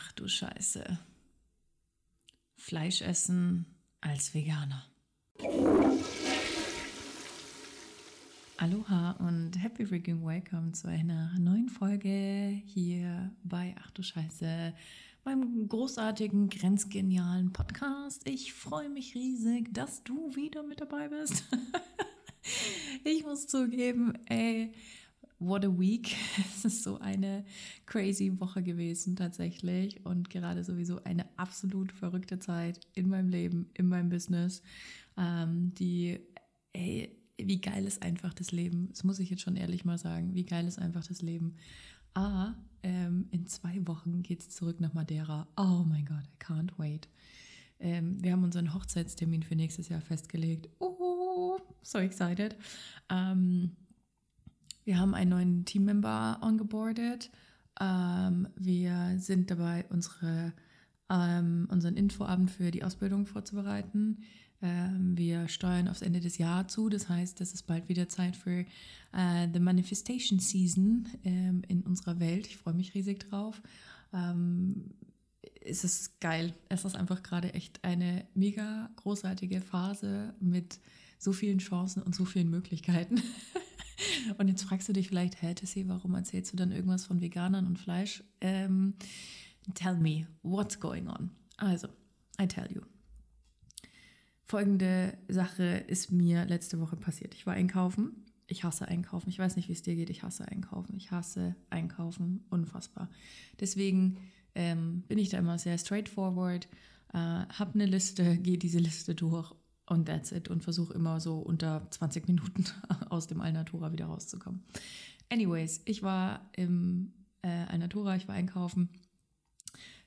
Ach du Scheiße. Fleisch essen als Veganer. Aloha und happy freaking welcome zu einer neuen Folge hier bei Ach du Scheiße, meinem großartigen, grenzgenialen Podcast. Ich freue mich riesig, dass du wieder mit dabei bist. ich muss zugeben, ey, what a week. Es ist so eine crazy Woche gewesen tatsächlich und gerade sowieso eine absolut verrückte Zeit in meinem Leben, in meinem Business, ähm, die, ey, wie geil ist einfach das Leben. Das muss ich jetzt schon ehrlich mal sagen. Wie geil ist einfach das Leben. Ah, ähm, in zwei Wochen geht es zurück nach Madeira. Oh mein Gott, I can't wait. Ähm, wir haben unseren Hochzeitstermin für nächstes Jahr festgelegt. Oh, so excited. Ähm, wir haben einen neuen Teammember ongeboardet. Ähm, wir sind dabei, unsere, ähm, unseren Infoabend für die Ausbildung vorzubereiten. Ähm, wir steuern aufs Ende des Jahres zu. Das heißt, es ist bald wieder Zeit für äh, The Manifestation Season ähm, in unserer Welt. Ich freue mich riesig drauf. Ähm, es ist geil. Es ist einfach gerade echt eine mega großartige Phase mit so vielen Chancen und so vielen Möglichkeiten. Und jetzt fragst du dich vielleicht, hä, Tessie, warum erzählst du dann irgendwas von Veganern und Fleisch? Ähm, tell me, what's going on? Also, I tell you. Folgende Sache ist mir letzte Woche passiert. Ich war einkaufen. Ich hasse einkaufen. Ich weiß nicht, wie es dir geht. Ich hasse einkaufen. Ich hasse einkaufen. Unfassbar. Deswegen ähm, bin ich da immer sehr straightforward, äh, habe eine Liste, gehe diese Liste durch und that's it. Und versuche immer so unter 20 Minuten aus dem Alnatura wieder rauszukommen. Anyways, ich war im äh, Alnatura, ich war einkaufen,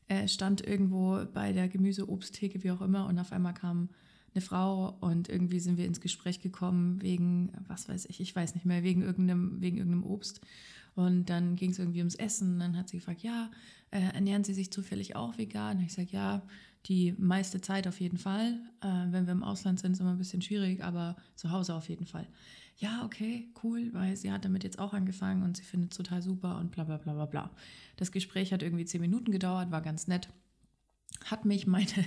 äh, stand irgendwo bei der Gemüse-Obsttheke, wie auch immer, und auf einmal kam eine Frau und irgendwie sind wir ins Gespräch gekommen wegen, was weiß ich, ich weiß nicht mehr, wegen irgendeinem, wegen irgendeinem Obst. Und dann ging es irgendwie ums Essen. Dann hat sie gefragt, ja, äh, ernähren Sie sich zufällig auch vegan? Und ich sage, ja, die meiste Zeit auf jeden Fall. Äh, wenn wir im Ausland sind, ist immer ein bisschen schwierig, aber zu Hause auf jeden Fall. Ja, okay, cool, weil sie hat damit jetzt auch angefangen und sie findet es total super und bla bla bla bla bla. Das Gespräch hat irgendwie zehn Minuten gedauert, war ganz nett. Hat mich meine,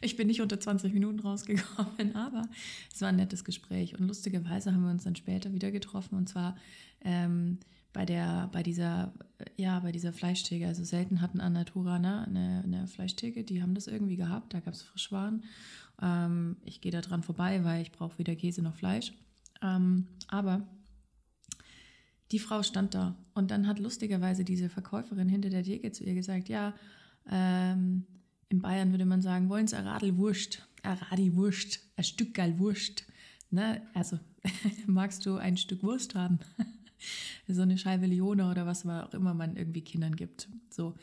ich bin nicht unter 20 Minuten rausgekommen, aber es war ein nettes Gespräch. Und lustigerweise haben wir uns dann später wieder getroffen und zwar ähm, bei der, bei dieser, ja, bei dieser Fleischtheke. Also selten hatten an Natura ne, eine, eine Fleischtheke, die haben das irgendwie gehabt, da gab es Frischwaren. Ähm, ich gehe da dran vorbei, weil ich brauche weder Käse noch Fleisch. Ähm, aber die Frau stand da und dann hat lustigerweise diese Verkäuferin hinter der Theke zu ihr gesagt, ja, ähm, in Bayern würde man sagen, wollen Sie Radl Wurst, Radi Wurst, ein Stück geil Wurst. Ne? Also magst du ein Stück Wurst haben? so eine Scheibe Lione oder was auch immer man irgendwie Kindern gibt. So.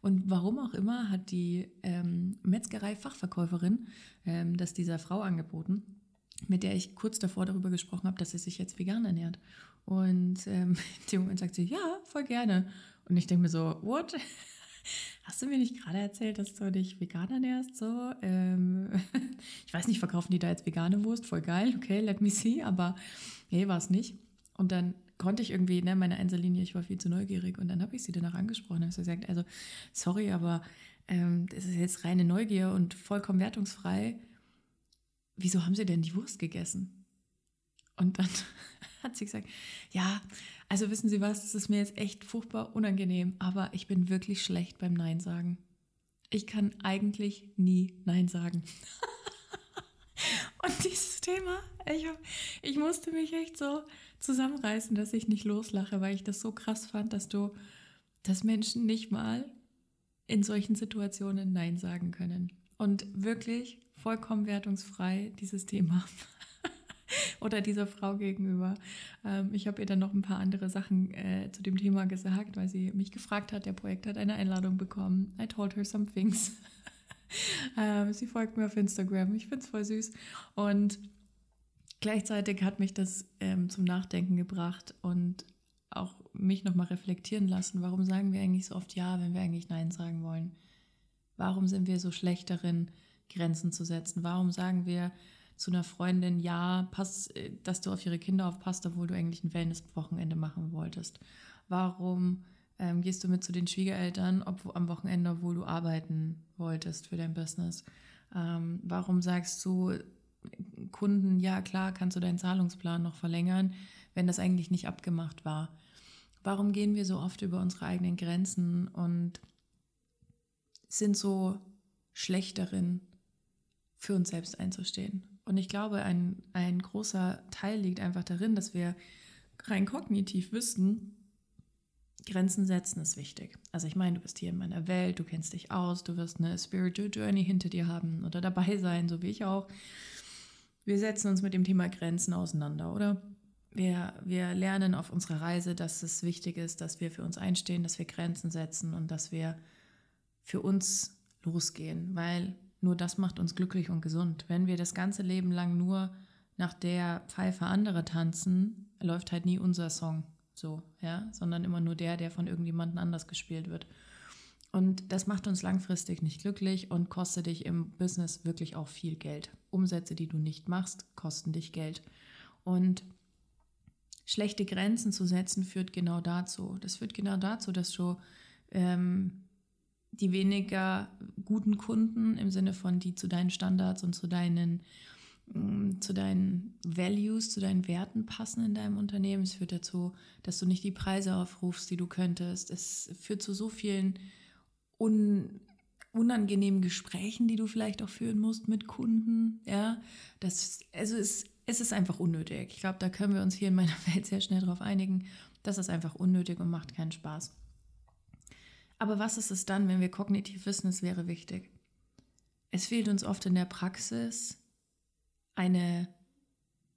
Und warum auch immer hat die ähm, Metzgerei-Fachverkäuferin ähm, das dieser Frau angeboten, mit der ich kurz davor darüber gesprochen habe, dass sie sich jetzt vegan ernährt. Und ähm, in Moment sagt sie, ja, voll gerne. Und ich denke mir so, what? Hast du mir nicht gerade erzählt, dass du dich vegan ernährst? So, ähm, ich weiß nicht, verkaufen die da jetzt vegane Wurst? Voll geil, okay, let me see, aber nee, war es nicht. Und dann konnte ich irgendwie, ne, meine Einzellinie, ich war viel zu neugierig und dann habe ich sie danach angesprochen und habe gesagt, also sorry, aber ähm, das ist jetzt reine Neugier und vollkommen wertungsfrei. Wieso haben Sie denn die Wurst gegessen? Und dann hat sie gesagt, ja, also wissen Sie was, das ist mir jetzt echt furchtbar unangenehm, aber ich bin wirklich schlecht beim Nein sagen. Ich kann eigentlich nie Nein sagen. Und dieses Thema, ich, hab, ich musste mich echt so zusammenreißen, dass ich nicht loslache, weil ich das so krass fand, dass du, dass Menschen nicht mal in solchen Situationen Nein sagen können. Und wirklich vollkommen wertungsfrei dieses Thema oder dieser Frau gegenüber. Ähm, ich habe ihr dann noch ein paar andere Sachen äh, zu dem Thema gesagt, weil sie mich gefragt hat. Der Projekt hat eine Einladung bekommen. I told her some things. ähm, sie folgt mir auf Instagram. Ich finde es voll süß. Und gleichzeitig hat mich das ähm, zum Nachdenken gebracht und auch mich nochmal reflektieren lassen. Warum sagen wir eigentlich so oft Ja, wenn wir eigentlich Nein sagen wollen? Warum sind wir so schlecht darin, Grenzen zu setzen? Warum sagen wir zu einer Freundin, ja, pass, äh, dass du auf ihre Kinder aufpasst, obwohl du eigentlich ein Wellness-Wochenende machen wolltest? Warum ähm, gehst du mit zu den Schwiegereltern ob, am Wochenende, obwohl du arbeiten wolltest für dein Business? Ähm, warum sagst du Kunden, ja klar, kannst du deinen Zahlungsplan noch verlängern, wenn das eigentlich nicht abgemacht war? Warum gehen wir so oft über unsere eigenen Grenzen und sind so schlecht darin, für uns selbst einzustehen? Und ich glaube, ein, ein großer Teil liegt einfach darin, dass wir rein kognitiv wissen, Grenzen setzen ist wichtig. Also ich meine, du bist hier in meiner Welt, du kennst dich aus, du wirst eine Spiritual Journey hinter dir haben oder dabei sein, so wie ich auch. Wir setzen uns mit dem Thema Grenzen auseinander, oder? Wir, wir lernen auf unserer Reise, dass es wichtig ist, dass wir für uns einstehen, dass wir Grenzen setzen und dass wir für uns losgehen, weil nur das macht uns glücklich und gesund. Wenn wir das ganze Leben lang nur nach der Pfeife anderer tanzen, läuft halt nie unser Song so, ja, sondern immer nur der, der von irgendjemandem anders gespielt wird. Und das macht uns langfristig nicht glücklich und kostet dich im Business wirklich auch viel Geld. Umsätze, die du nicht machst, kosten dich Geld. Und schlechte Grenzen zu setzen, führt genau dazu. Das führt genau dazu, dass du ähm, die weniger guten Kunden im Sinne von die zu deinen Standards und zu deinen Mm, zu deinen Values, zu deinen Werten passen in deinem Unternehmen. Es führt dazu, dass du nicht die Preise aufrufst, die du könntest. Es führt zu so vielen un unangenehmen Gesprächen, die du vielleicht auch führen musst mit Kunden. Ja, das, also es, es ist einfach unnötig. Ich glaube, da können wir uns hier in meiner Welt sehr schnell darauf einigen. Das ist einfach unnötig und macht keinen Spaß. Aber was ist es dann, wenn wir kognitiv wissen, es wäre wichtig? Es fehlt uns oft in der Praxis eine,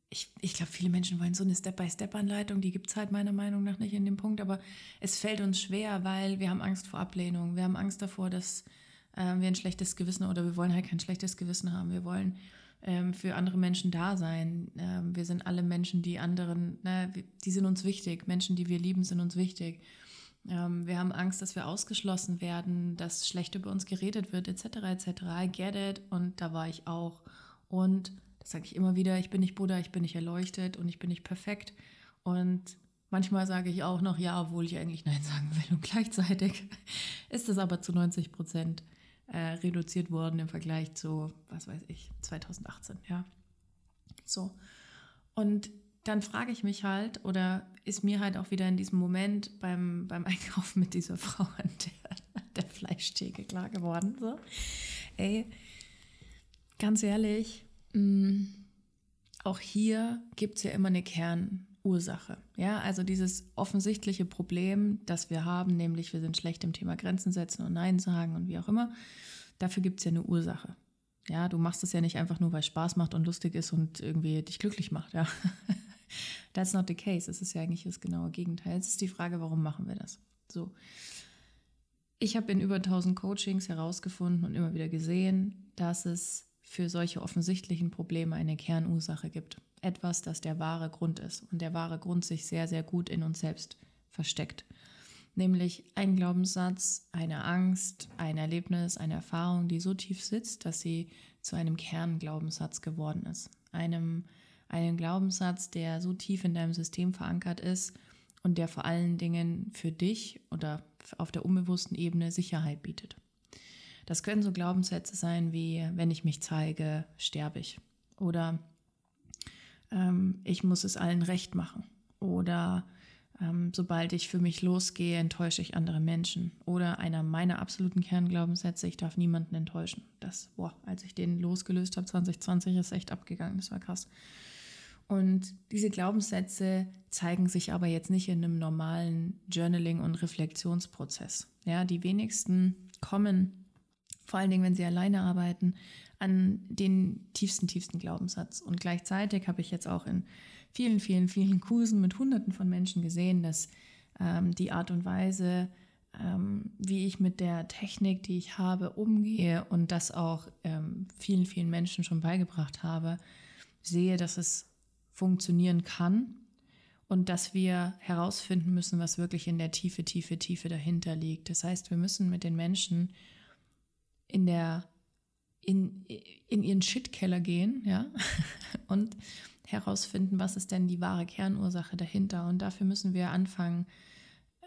ich, ich glaube, viele Menschen wollen so eine Step-by-Step-Anleitung, die gibt es halt meiner Meinung nach nicht in dem Punkt, aber es fällt uns schwer, weil wir haben Angst vor Ablehnung, wir haben Angst davor, dass äh, wir ein schlechtes Gewissen oder wir wollen halt kein schlechtes Gewissen haben, wir wollen ähm, für andere Menschen da sein. Ähm, wir sind alle Menschen, die anderen, na, die sind uns wichtig, Menschen, die wir lieben, sind uns wichtig. Ähm, wir haben Angst, dass wir ausgeschlossen werden, dass schlecht über uns geredet wird, etc. etc. I get it und da war ich auch. Und das sage ich immer wieder, ich bin nicht Buddha, ich bin nicht erleuchtet und ich bin nicht perfekt. Und manchmal sage ich auch noch ja, obwohl ich eigentlich Nein sagen will. Und gleichzeitig ist es aber zu 90 Prozent äh, reduziert worden im Vergleich zu, was weiß ich, 2018, ja. So. Und dann frage ich mich halt, oder ist mir halt auch wieder in diesem Moment beim, beim Einkaufen mit dieser Frau an der, der Fleischtheke klar geworden, so, ey, ganz ehrlich, Mm, auch hier gibt es ja immer eine Kernursache. Ja, also dieses offensichtliche Problem, das wir haben, nämlich wir sind schlecht im Thema Grenzen setzen und Nein sagen und wie auch immer, dafür gibt es ja eine Ursache. Ja, du machst es ja nicht einfach nur, weil es Spaß macht und lustig ist und irgendwie dich glücklich macht. Ja, that's not the case. Es ist ja eigentlich das genaue Gegenteil. Jetzt ist die Frage, warum machen wir das? So. Ich habe in über 1000 Coachings herausgefunden und immer wieder gesehen, dass es für solche offensichtlichen Probleme eine Kernursache gibt. Etwas, das der wahre Grund ist und der wahre Grund sich sehr, sehr gut in uns selbst versteckt. Nämlich ein Glaubenssatz, eine Angst, ein Erlebnis, eine Erfahrung, die so tief sitzt, dass sie zu einem Kernglaubenssatz geworden ist. Einem, einem Glaubenssatz, der so tief in deinem System verankert ist und der vor allen Dingen für dich oder auf der unbewussten Ebene Sicherheit bietet. Das können so Glaubenssätze sein wie, wenn ich mich zeige, sterbe ich. Oder ähm, ich muss es allen recht machen. Oder ähm, sobald ich für mich losgehe, enttäusche ich andere Menschen. Oder einer meiner absoluten Kernglaubenssätze, ich darf niemanden enttäuschen. Das, boah, als ich den losgelöst habe, 2020, ist echt abgegangen. Das war krass. Und diese Glaubenssätze zeigen sich aber jetzt nicht in einem normalen Journaling- und Reflexionsprozess. Ja, die wenigsten kommen vor allen Dingen, wenn sie alleine arbeiten, an den tiefsten, tiefsten Glaubenssatz. Und gleichzeitig habe ich jetzt auch in vielen, vielen, vielen Kursen mit Hunderten von Menschen gesehen, dass ähm, die Art und Weise, ähm, wie ich mit der Technik, die ich habe, umgehe und das auch ähm, vielen, vielen Menschen schon beigebracht habe, sehe, dass es funktionieren kann und dass wir herausfinden müssen, was wirklich in der Tiefe, Tiefe, Tiefe dahinter liegt. Das heißt, wir müssen mit den Menschen in der in, in ihren Shitkeller gehen, ja, und herausfinden, was ist denn die wahre Kernursache dahinter. Und dafür müssen wir anfangen,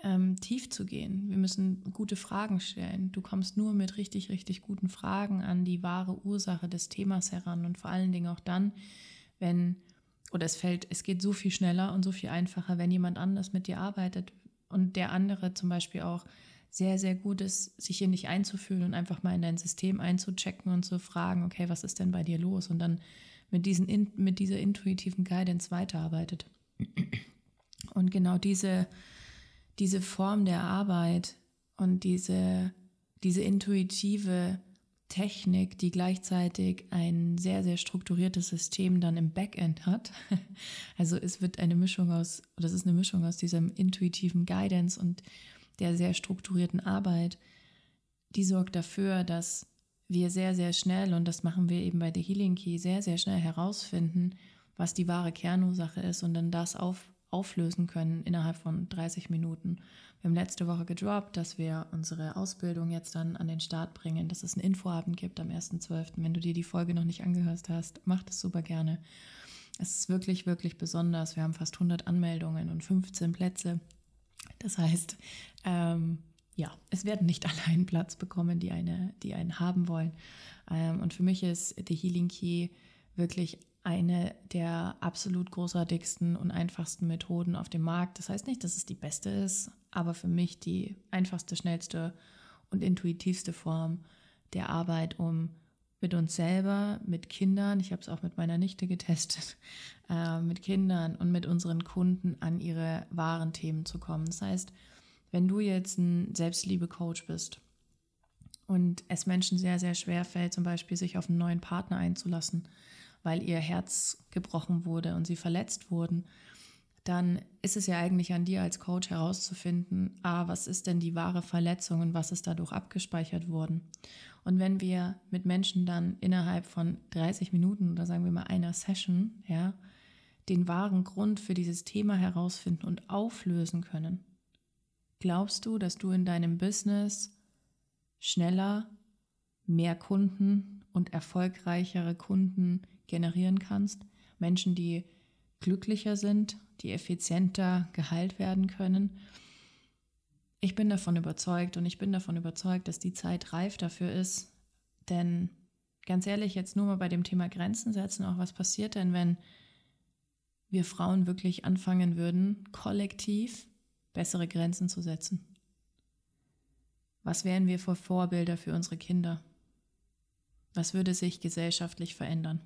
ähm, tief zu gehen. Wir müssen gute Fragen stellen. Du kommst nur mit richtig, richtig guten Fragen an die wahre Ursache des Themas heran und vor allen Dingen auch dann, wenn, oder es fällt, es geht so viel schneller und so viel einfacher, wenn jemand anders mit dir arbeitet und der andere zum Beispiel auch sehr, sehr gut ist, sich hier nicht einzufühlen und einfach mal in dein System einzuchecken und zu fragen, okay, was ist denn bei dir los? Und dann mit, diesen, mit dieser intuitiven Guidance weiterarbeitet. Und genau diese, diese Form der Arbeit und diese, diese intuitive Technik, die gleichzeitig ein sehr, sehr strukturiertes System dann im Backend hat. Also es wird eine Mischung aus, es ist eine Mischung aus diesem intuitiven Guidance und der sehr strukturierten Arbeit, die sorgt dafür, dass wir sehr, sehr schnell, und das machen wir eben bei The Healing Key, sehr, sehr schnell herausfinden, was die wahre Kernursache ist und dann das auf, auflösen können innerhalb von 30 Minuten. Wir haben letzte Woche gedroppt, dass wir unsere Ausbildung jetzt dann an den Start bringen, dass es einen Infoabend gibt am 1.12. Wenn du dir die Folge noch nicht angehört hast, mach das super gerne. Es ist wirklich, wirklich besonders. Wir haben fast 100 Anmeldungen und 15 Plätze. Das heißt, ähm, ja, es werden nicht alle einen Platz bekommen, die, eine, die einen haben wollen. Ähm, und für mich ist The Healing Key wirklich eine der absolut großartigsten und einfachsten Methoden auf dem Markt. Das heißt nicht, dass es die beste ist, aber für mich die einfachste, schnellste und intuitivste Form der Arbeit, um mit uns selber, mit Kindern, ich habe es auch mit meiner Nichte getestet, äh, mit Kindern und mit unseren Kunden an ihre wahren Themen zu kommen. Das heißt, wenn du jetzt ein Selbstliebe-Coach bist und es Menschen sehr, sehr schwer fällt, zum Beispiel sich auf einen neuen Partner einzulassen, weil ihr Herz gebrochen wurde und sie verletzt wurden, dann ist es ja eigentlich an dir als Coach herauszufinden, ah, was ist denn die wahre Verletzung und was ist dadurch abgespeichert worden. Und wenn wir mit Menschen dann innerhalb von 30 Minuten oder sagen wir mal einer Session, ja, den wahren Grund für dieses Thema herausfinden und auflösen können, glaubst du, dass du in deinem Business schneller mehr Kunden und erfolgreichere Kunden generieren kannst. Menschen, die glücklicher sind, die effizienter geheilt werden können. Ich bin davon überzeugt und ich bin davon überzeugt, dass die Zeit reif dafür ist. Denn ganz ehrlich, jetzt nur mal bei dem Thema Grenzen setzen, auch was passiert denn, wenn wir Frauen wirklich anfangen würden, kollektiv bessere Grenzen zu setzen? Was wären wir für Vorbilder für unsere Kinder? Was würde sich gesellschaftlich verändern?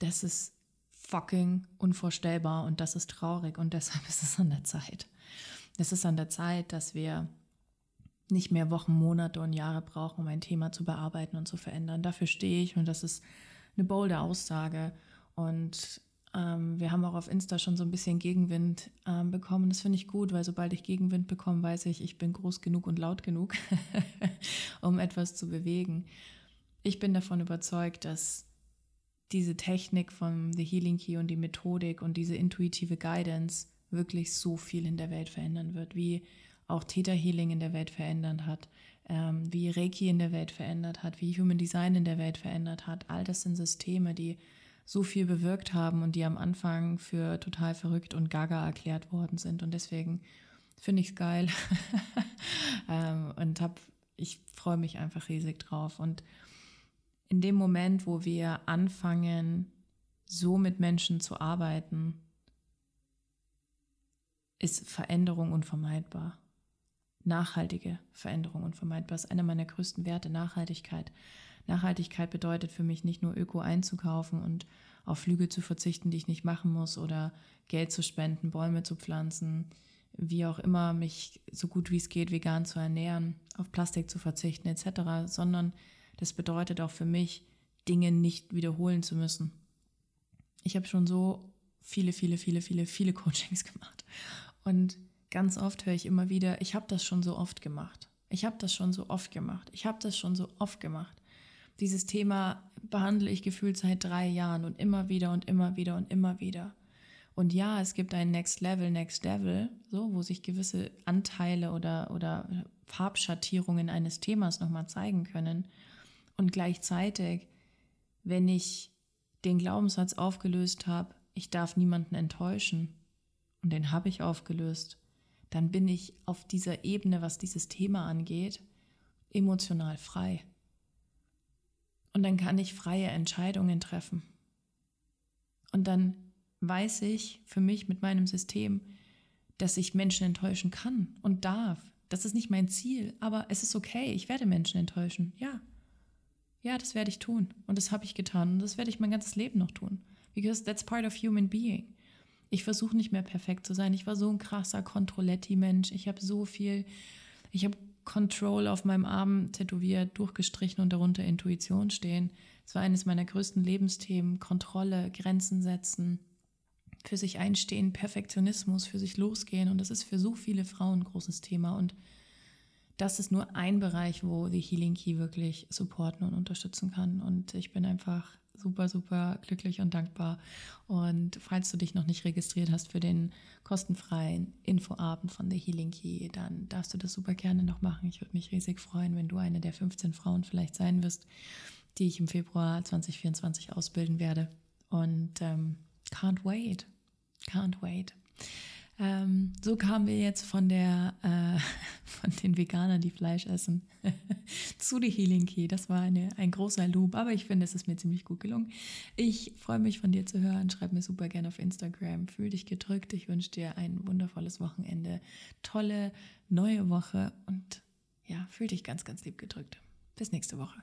Das ist fucking unvorstellbar und das ist traurig und deshalb ist es an der Zeit. Es ist an der Zeit, dass wir nicht mehr Wochen, Monate und Jahre brauchen, um ein Thema zu bearbeiten und zu verändern. Dafür stehe ich und das ist eine bolde Aussage. Und ähm, wir haben auch auf Insta schon so ein bisschen Gegenwind ähm, bekommen. Das finde ich gut, weil sobald ich Gegenwind bekomme, weiß ich, ich bin groß genug und laut genug, um etwas zu bewegen. Ich bin davon überzeugt, dass diese Technik von The Healing Key und die Methodik und diese intuitive Guidance wirklich so viel in der Welt verändern wird, wie auch Theta Healing in der Welt verändert hat, ähm, wie Reiki in der Welt verändert hat, wie Human Design in der Welt verändert hat. All das sind Systeme, die so viel bewirkt haben und die am Anfang für total verrückt und gaga erklärt worden sind. Und deswegen finde ich es geil ähm, und hab, ich freue mich einfach riesig drauf. Und in dem Moment, wo wir anfangen, so mit Menschen zu arbeiten, ist Veränderung unvermeidbar. Nachhaltige Veränderung unvermeidbar ist einer meiner größten Werte, Nachhaltigkeit. Nachhaltigkeit bedeutet für mich nicht nur Öko einzukaufen und auf Flüge zu verzichten, die ich nicht machen muss oder Geld zu spenden, Bäume zu pflanzen, wie auch immer mich so gut wie es geht vegan zu ernähren, auf Plastik zu verzichten etc., sondern das bedeutet auch für mich, Dinge nicht wiederholen zu müssen. Ich habe schon so viele, viele, viele, viele, viele Coachings gemacht. Und ganz oft höre ich immer wieder, ich habe das schon so oft gemacht. Ich habe das schon so oft gemacht. Ich habe das schon so oft gemacht. Dieses Thema behandle ich gefühlt seit drei Jahren und immer wieder und immer wieder und immer wieder. Und ja, es gibt ein Next Level, Next Level, so, wo sich gewisse Anteile oder, oder Farbschattierungen eines Themas nochmal zeigen können. Und gleichzeitig, wenn ich den Glaubenssatz aufgelöst habe, ich darf niemanden enttäuschen, und den habe ich aufgelöst, dann bin ich auf dieser Ebene, was dieses Thema angeht, emotional frei. Und dann kann ich freie Entscheidungen treffen. Und dann weiß ich für mich mit meinem System, dass ich Menschen enttäuschen kann und darf. Das ist nicht mein Ziel, aber es ist okay. Ich werde Menschen enttäuschen. Ja. Ja, das werde ich tun. Und das habe ich getan. Und das werde ich mein ganzes Leben noch tun. Because that's part of human being. Ich versuche nicht mehr perfekt zu sein. Ich war so ein krasser Controletti-Mensch. Ich habe so viel, ich habe Control auf meinem Arm tätowiert, durchgestrichen und darunter Intuition stehen. Es war eines meiner größten Lebensthemen. Kontrolle, Grenzen setzen, für sich einstehen, Perfektionismus, für sich losgehen. Und das ist für so viele Frauen ein großes Thema. Und das ist nur ein Bereich, wo die Healing Key wirklich supporten und unterstützen kann. Und ich bin einfach super, super glücklich und dankbar. Und falls du dich noch nicht registriert hast für den kostenfreien Infoabend von The Healing Key, dann darfst du das super gerne noch machen. Ich würde mich riesig freuen, wenn du eine der 15 Frauen vielleicht sein wirst, die ich im Februar 2024 ausbilden werde. Und ähm, can't wait, can't wait. Ähm, so kamen wir jetzt von der äh, von den Veganern, die Fleisch essen, zu The Healing Key. Das war eine, ein großer Loop, aber ich finde, es ist mir ziemlich gut gelungen. Ich freue mich von dir zu hören. Schreib mir super gerne auf Instagram. Fühl dich gedrückt. Ich wünsche dir ein wundervolles Wochenende, tolle neue Woche und ja, fühl dich ganz, ganz lieb gedrückt. Bis nächste Woche.